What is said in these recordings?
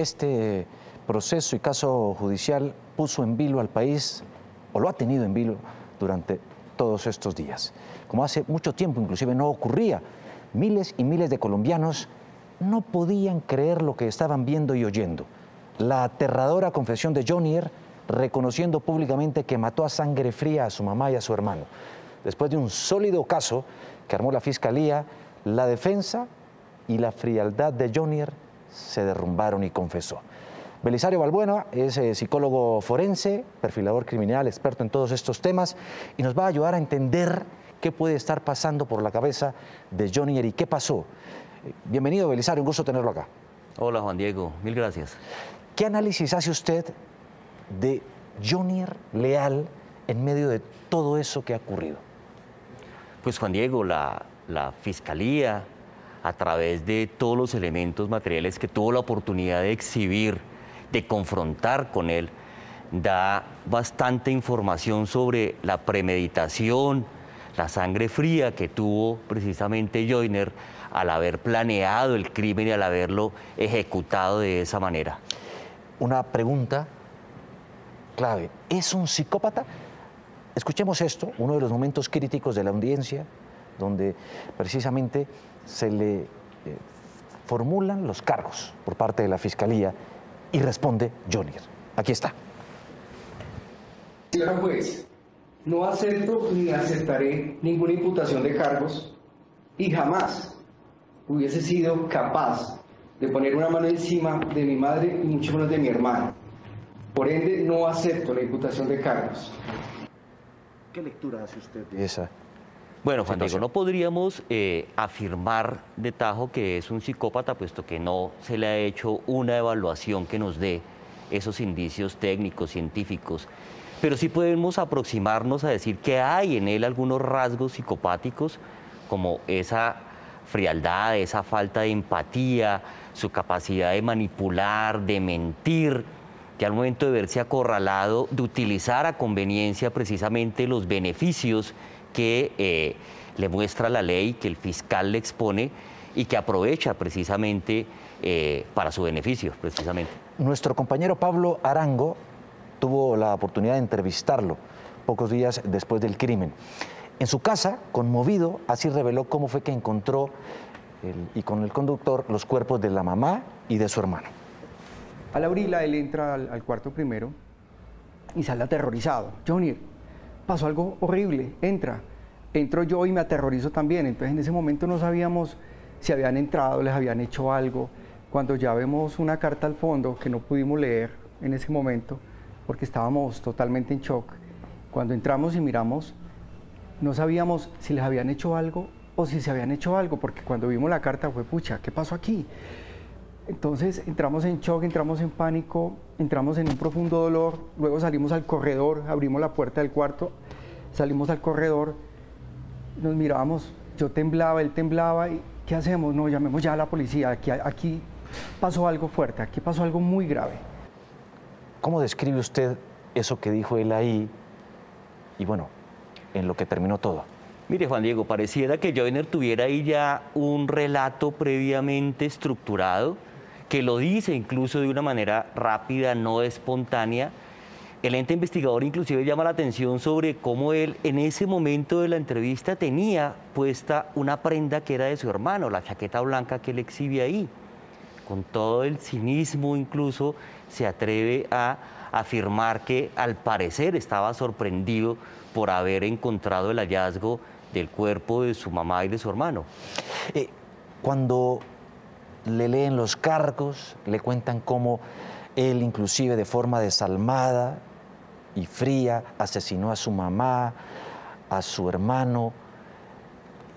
este proceso y caso judicial puso en vilo al país, o lo ha tenido en vilo durante todos estos días. Como hace mucho tiempo inclusive no ocurría, miles y miles de colombianos no podían creer lo que estaban viendo y oyendo. La aterradora confesión de Jonier reconociendo públicamente que mató a sangre fría a su mamá y a su hermano. Después de un sólido caso que armó la fiscalía, la defensa y la frialdad de Jonier se derrumbaron y confesó. Belisario Balbuena es eh, psicólogo forense, perfilador criminal, experto en todos estos temas y nos va a ayudar a entender qué puede estar pasando por la cabeza de Jonier y qué pasó. Bienvenido, Belisario, un gusto tenerlo acá. Hola, Juan Diego, mil gracias. ¿Qué análisis hace usted de Jonier Leal en medio de todo eso que ha ocurrido? Pues Juan Diego, la, la Fiscalía, a través de todos los elementos materiales que tuvo la oportunidad de exhibir, de confrontar con él, da bastante información sobre la premeditación, la sangre fría que tuvo precisamente Joyner al haber planeado el crimen y al haberlo ejecutado de esa manera. Una pregunta clave, ¿es un psicópata? Escuchemos esto, uno de los momentos críticos de la audiencia, donde precisamente se le eh, formulan los cargos por parte de la Fiscalía y responde Jonier. Aquí está. Señora juez, no acepto ni aceptaré ninguna imputación de cargos y jamás hubiese sido capaz de poner una mano encima de mi madre y mucho menos de mi hermano. Por ende, no acepto la imputación de cargos. ¿Qué lectura hace usted de esa? Bueno, Juan Diego, no podríamos eh, afirmar de tajo que es un psicópata, puesto que no se le ha hecho una evaluación que nos dé esos indicios técnicos, científicos. Pero sí podemos aproximarnos a decir que hay en él algunos rasgos psicopáticos, como esa frialdad, esa falta de empatía, su capacidad de manipular, de mentir, que al momento de verse acorralado, de utilizar a conveniencia precisamente los beneficios que eh, le muestra la ley, que el fiscal le expone y que aprovecha precisamente eh, para su beneficio, precisamente. Nuestro compañero Pablo Arango tuvo la oportunidad de entrevistarlo pocos días después del crimen. En su casa, conmovido, así reveló cómo fue que encontró y con el conductor los cuerpos de la mamá y de su hermano. Al abrirla, él entra al, cuarto primero y sale aterrorizado. Johnny, pasó algo horrible, entra. Entro yo y me aterrorizo también. Entonces en ese momento no sabíamos si habían entrado, les habían hecho algo. Cuando ya vemos una carta al fondo que no pudimos leer en ese momento, porque estábamos totalmente en shock, cuando entramos y miramos no sabíamos si les habían hecho algo o si se habían hecho algo, porque cuando vimos la carta fue, pucha, ¿qué pasó aquí? Entonces entramos en shock, entramos en pánico, entramos en un profundo dolor, luego salimos al corredor, abrimos la puerta del cuarto, salimos al corredor, nos mirábamos, yo temblaba, él temblaba, y ¿qué hacemos? No, llamemos ya a la policía, aquí, aquí pasó algo fuerte, aquí pasó algo muy grave. ¿Cómo describe usted eso que dijo él ahí? Y bueno, en lo que terminó todo. Mire, Juan Diego, pareciera que Joyner tuviera ahí ya un relato previamente estructurado, que lo dice incluso de una manera rápida, no espontánea. El ente investigador inclusive llama la atención sobre cómo él en ese momento de la entrevista tenía puesta una prenda que era de su hermano, la chaqueta blanca que él exhibe ahí. Con todo el cinismo incluso se atreve a afirmar que al parecer estaba sorprendido por haber encontrado el hallazgo del cuerpo de su mamá y de su hermano. Eh, cuando le leen los cargos, le cuentan cómo él inclusive de forma desalmada y fría asesinó a su mamá, a su hermano.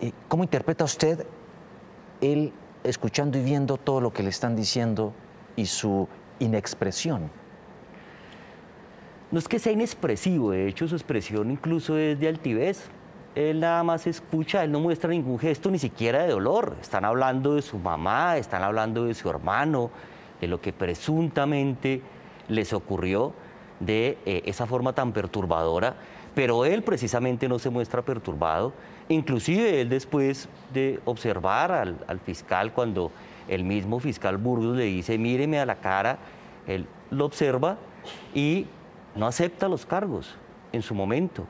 Eh, ¿Cómo interpreta usted él escuchando y viendo todo lo que le están diciendo y su inexpresión? No es que sea inexpresivo, de hecho su expresión incluso es de altivez. Él nada más escucha, él no muestra ningún gesto ni siquiera de dolor. Están hablando de su mamá, están hablando de su hermano, de lo que presuntamente les ocurrió de eh, esa forma tan perturbadora, pero él precisamente no se muestra perturbado. Inclusive él después de observar al, al fiscal cuando el mismo fiscal Burgos le dice, míreme a la cara, él lo observa y no acepta los cargos en su momento.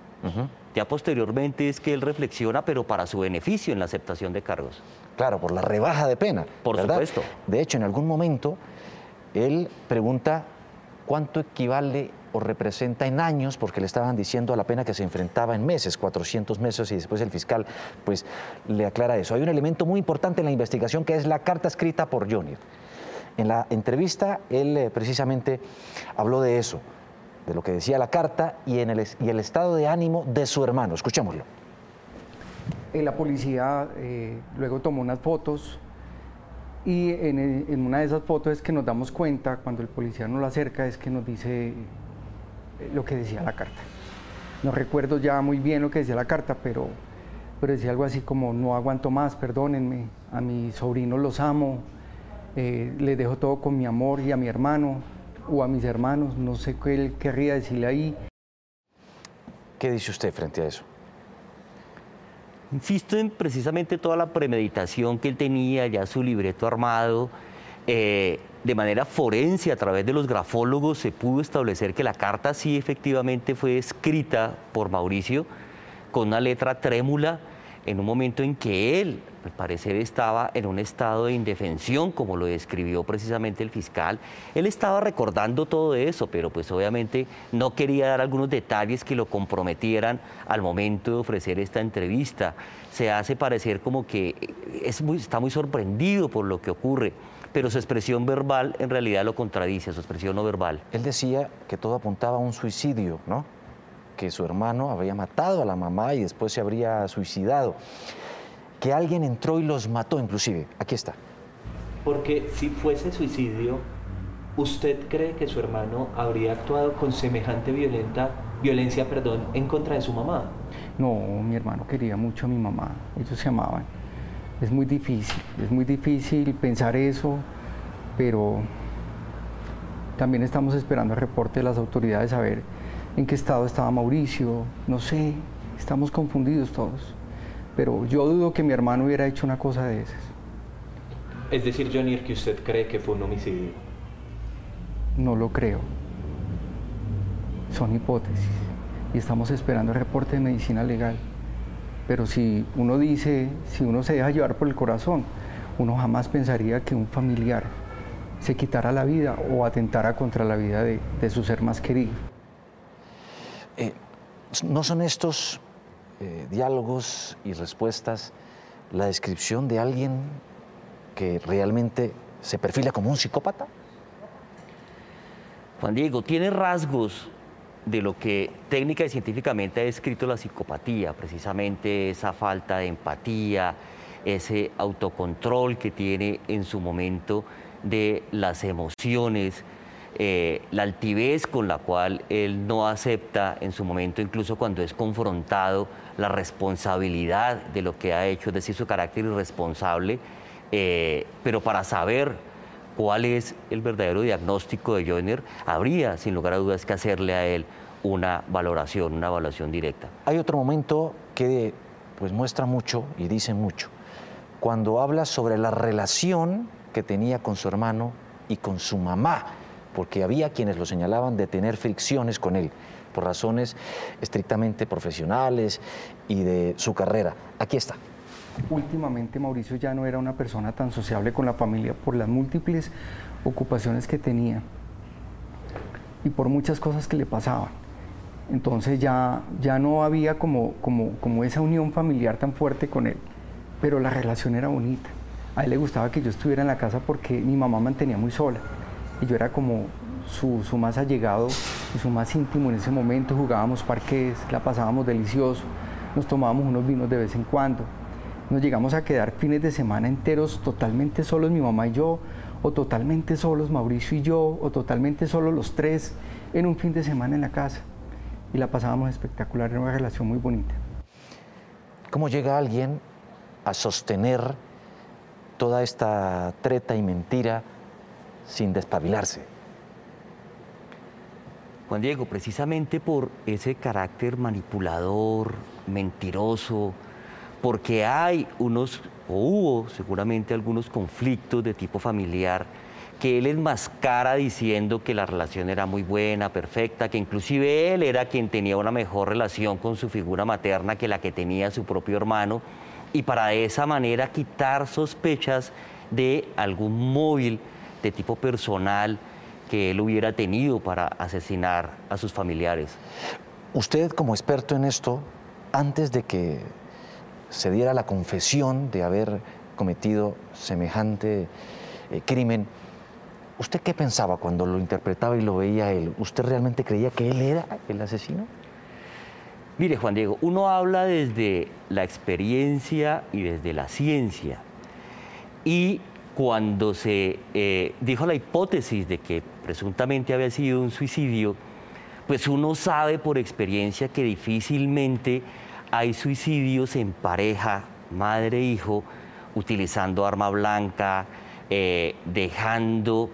Ya posteriormente es que él reflexiona, pero para su beneficio en la aceptación de cargos. Claro, por la rebaja de pena. Por supuesto. De hecho, en algún momento, él pregunta cuánto equivale o representa en años, porque le estaban diciendo a la pena que se enfrentaba en meses, 400 meses, y después el fiscal pues le aclara eso. Hay un elemento muy importante en la investigación que es la carta escrita por Johnny. En la entrevista él eh, precisamente habló de eso, de lo que decía la carta y, en el, y el estado de ánimo de su hermano. Escuchémoslo. La policía eh, luego tomó unas fotos y en, una de esas fotos es que nos damos cuenta, cuando el policía nos lo acerca, es que nos dice eh, lo que decía la carta. No recuerdo ya muy bien lo que decía la carta, pero, pero decía algo así como, no aguanto más, perdónenme, a mis sobrinos los amo, eh, les dejo todo con mi amor y a mi hermano o a mis hermanos, no sé qué él querría decirle ahí. ¿Qué dice usted frente a eso? Insisto en precisamente toda la premeditación que él tenía, ya su libreto armado. Eh, de manera forense, a través de los grafólogos, se pudo establecer que la carta sí efectivamente fue escrita por Mauricio con una letra trémula en un momento en que él, al parecer, estaba en un estado de indefensión, como lo describió precisamente el fiscal. Él estaba recordando todo eso, pero pues obviamente no quería dar algunos detalles que lo comprometieran al momento de ofrecer esta entrevista. Se hace parecer como que es muy, está muy sorprendido por lo que ocurre pero su expresión verbal en realidad lo contradice, su expresión no verbal. Él decía que todo apuntaba a un suicidio, ¿no? Que su hermano había matado a la mamá y después se habría suicidado. Que alguien entró y los mató inclusive. Aquí está. Porque si fuese suicidio, ¿usted cree que su hermano habría actuado con semejante violenta, violencia perdón, en contra de su mamá? No, mi hermano quería mucho a mi mamá, ellos se amaban es muy difícil, es muy difícil pensar eso, pero también estamos esperando el reporte de las autoridades a ver en qué estado estaba Mauricio, no sé, estamos confundidos todos, pero yo dudo que mi hermano hubiera hecho una cosa de esas. Es decir, Johnny, que usted cree que fue un homicidio. No lo creo. Son hipótesis y estamos esperando el reporte de medicina legal. Pero si uno dice, si uno se deja llevar por el corazón, uno jamás pensaría que un familiar se quitara la vida o atentara contra la vida de, su ser más querido. Eh, ¿No son estos eh, diálogos y respuestas la descripción de alguien que realmente se perfila como un psicópata? Juan Diego, tiene rasgos de lo que técnica y científicamente ha descrito la psicopatía, precisamente esa falta de empatía, ese autocontrol que tiene en su momento de las emociones, eh, la altivez con la cual él no acepta en su momento, incluso cuando es confrontado, la responsabilidad de lo que ha hecho, es decir, su carácter irresponsable, eh, pero para saber cuál es el verdadero diagnóstico de Joyner, habría sin lugar a dudas que hacerle a él una valoración, una evaluación directa. Hay otro momento que pues muestra mucho y dice mucho, cuando habla sobre la relación que tenía con su hermano y con su mamá, porque había quienes lo señalaban de tener fricciones con él por razones estrictamente profesionales y de su carrera. Aquí está. Últimamente Mauricio ya no era una persona tan sociable con la familia por las múltiples ocupaciones que tenía y por muchas cosas que le pasaban. Entonces ya, ya no había como, como, como esa unión familiar tan fuerte con él, pero la relación era bonita. A él le gustaba que yo estuviera en la casa porque mi mamá mantenía muy sola y yo era como su, más allegado y su más íntimo en ese momento. Jugábamos parques, la pasábamos delicioso, nos tomábamos unos vinos de vez en cuando nos llegamos a quedar fines de semana enteros totalmente solos mi mamá y yo, o totalmente solos Mauricio y yo, o totalmente solos los tres en un fin de semana en la casa. Y la pasábamos espectacular, era una relación muy bonita. ¿Cómo llega alguien a sostener toda esta treta y mentira sin despabilarse? Juan Diego, precisamente por ese carácter manipulador, mentiroso, porque hay unos, o hubo seguramente algunos conflictos de tipo familiar que él enmascara diciendo que la relación era muy buena, perfecta, que inclusive él era quien tenía una mejor relación con su figura materna que la que tenía su propio hermano, y para de esa manera quitar sospechas de algún móvil de tipo personal que él hubiera tenido para asesinar a sus familiares. Usted como experto en esto, antes de que se diera la confesión de haber cometido semejante eh, crimen, ¿usted qué pensaba cuando lo interpretaba y lo veía él? ¿Usted realmente creía que él era el asesino? Mire, Juan Diego, uno habla desde la experiencia y desde la ciencia. Y cuando se eh, dijo la hipótesis de que presuntamente había sido un suicidio, pues uno sabe por experiencia que difícilmente hay suicidios en pareja, madre e hijo, utilizando arma blanca, eh, dejando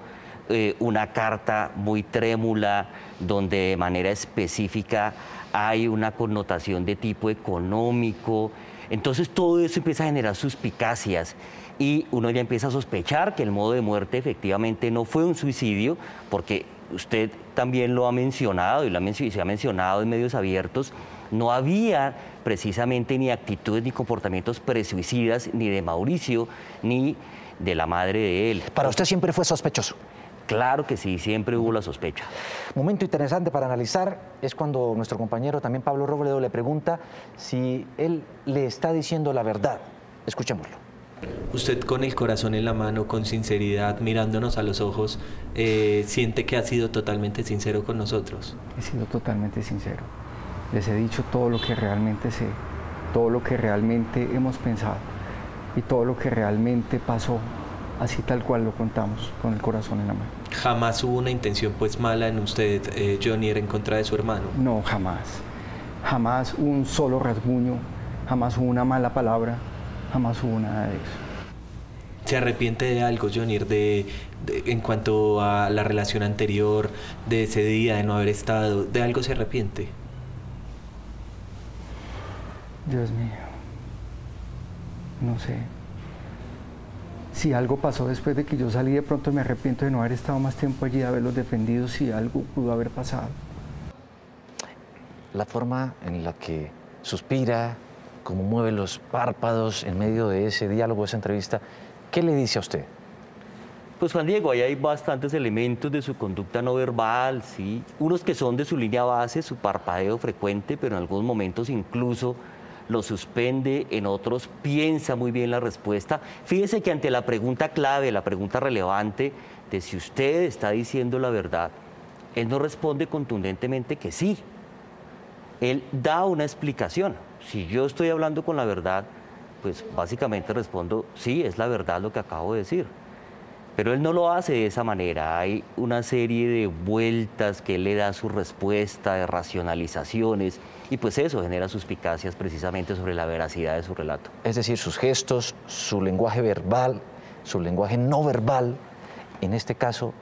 eh, una carta muy trémula donde de manera específica hay una connotación de tipo económico. Entonces todo eso empieza a generar suspicacias y uno ya empieza a sospechar que el modo de muerte efectivamente no fue un suicidio, porque usted también lo ha mencionado y, lo ha se ha mencionado en medios abiertos, no había precisamente ni actitudes ni comportamientos presuicidas ni de Mauricio ni de la madre de él. Para usted siempre fue sospechoso. Claro que sí, siempre hubo la sospecha. Momento interesante para analizar es cuando nuestro compañero también Pablo Robledo le pregunta si él le está diciendo la verdad. Escuchémoslo. Usted con el corazón en la mano, con sinceridad, mirándonos a los ojos, eh, siente que ha sido totalmente sincero con nosotros. He sido totalmente sincero. Les he dicho todo lo que realmente sé, todo lo que realmente hemos pensado y todo lo que realmente pasó así tal cual lo contamos, con el corazón en la mano. ¿Jamás hubo una intención pues mala en usted, eh, Johnny, era en contra de su hermano? No, jamás. Jamás un solo rasguño, jamás hubo una mala palabra, jamás hubo nada de eso. ¿Se arrepiente de algo, Johnny, de, en cuanto a la relación anterior, de ese día, de no haber estado? ¿De algo se arrepiente? Dios mío. No sé si algo pasó después de que yo salí, de pronto me arrepiento de no haber estado más tiempo allí, de haberlos defendido, si algo pudo haber pasado. La forma en la que suspira, cómo mueve los párpados en medio de ese diálogo, esa entrevista, ¿qué le dice a usted? Pues Juan Diego, ahí hay bastantes elementos de su conducta no verbal, sí, unos que son de su línea base, su parpadeo frecuente, pero en algunos momentos incluso lo suspende, en otros piensa muy bien la respuesta. Fíjese que ante la pregunta clave, la pregunta relevante de si usted está diciendo la verdad, él no responde contundentemente que sí. Él da una explicación. Si yo estoy hablando con la verdad, pues básicamente respondo, sí, es la verdad lo que acabo de decir. Pero él no lo hace de esa manera. Hay una serie de vueltas que le da su respuesta, de racionalizaciones, y pues eso genera suspicacias precisamente sobre la veracidad de su relato. Es decir, sus gestos, su lenguaje verbal, su lenguaje no verbal, en este caso,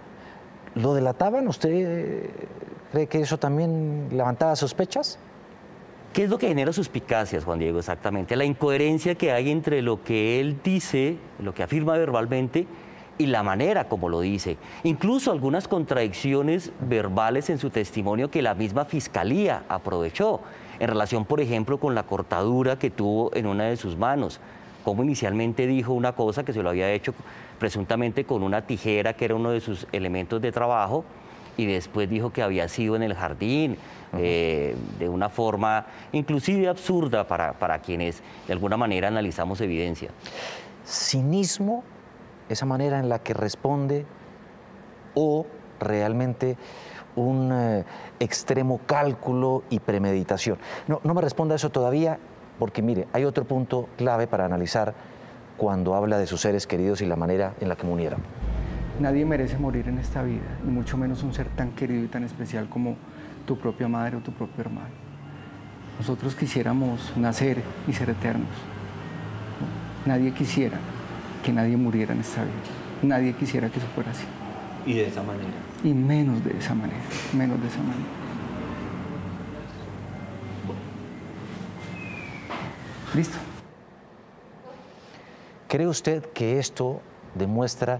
¿lo delataban? ¿Usted cree que eso también levantaba sospechas? ¿Qué es lo que genera suspicacias, Juan Diego, exactamente? La incoherencia que hay entre lo que él dice, lo que afirma verbalmente, y la manera como lo dice. Incluso algunas contradicciones verbales en su testimonio que la misma fiscalía aprovechó en relación, por ejemplo, con la cortadura que tuvo en una de sus manos. Como inicialmente dijo una cosa que se lo había hecho presuntamente con una tijera que era uno de sus elementos de trabajo y después dijo que había sido en el jardín, eh, de una forma inclusive absurda para, para quienes de alguna manera analizamos evidencia. Cinismo esa manera en la que responde o realmente un eh, extremo cálculo y premeditación. No, no me responda eso todavía porque mire, hay otro punto clave para analizar cuando habla de sus seres queridos y la manera en la que murieron. Nadie merece morir en esta vida, y mucho menos un ser tan querido y tan especial como tu propia madre o tu propio hermano. Nosotros quisiéramos nacer y ser eternos. Nadie quisiera que nadie muriera en esta vida. Nadie quisiera que eso fuera así. Y de esa manera. Y menos de esa manera, menos de esa manera. ¿Listo? ¿Cree usted que esto demuestra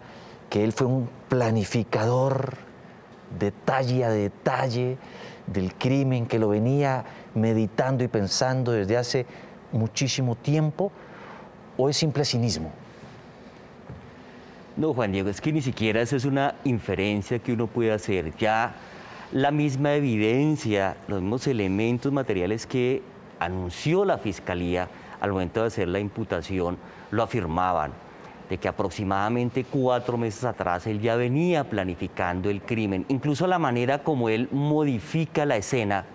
que él fue un planificador detalle a detalle del crimen, que lo venía meditando y pensando desde hace muchísimo tiempo? ¿O es simple cinismo? No, Juan Diego, es que ni siquiera eso es una inferencia que uno puede hacer. Ya la misma evidencia, los mismos elementos materiales que anunció la Fiscalía al momento de hacer la imputación lo afirmaban, de que aproximadamente cuatro meses atrás él ya venía planificando el crimen, incluso la manera como él modifica la escena,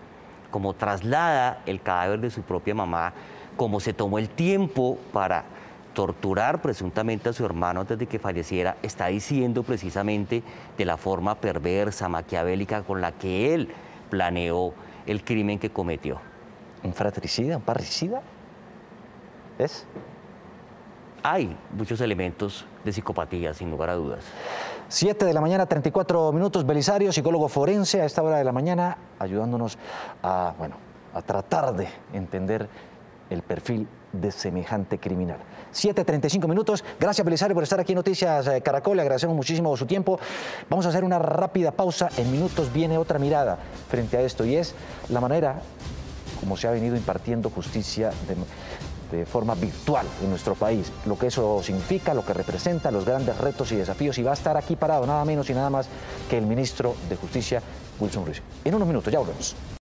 como traslada el cadáver de su propia mamá, como se tomó el tiempo para torturar presuntamente a su hermano antes de que falleciera, está diciendo precisamente de la forma perversa, maquiavélica con la que él planeó el crimen que cometió. ¿Un fratricida, un parricida? ¿Es? Hay muchos elementos de psicopatía, sin lugar a dudas. 7 de la mañana, 34 minutos. Belisario, psicólogo forense, a esta hora de la mañana, ayudándonos a, bueno, a tratar de entender el perfil de semejante criminal. 7.35 minutos. Gracias, Belisario, por estar aquí en Noticias eh, Caracol. Le agradecemos muchísimo su tiempo. Vamos a hacer una rápida pausa. En minutos viene otra mirada frente a esto y es la manera como se ha venido impartiendo justicia de forma virtual en nuestro país. Lo que eso significa, lo que representa, los grandes retos y desafíos. Y va a estar aquí parado nada menos y nada más que el ministro de Justicia, Wilson Ruiz. En unos minutos, ya volvemos.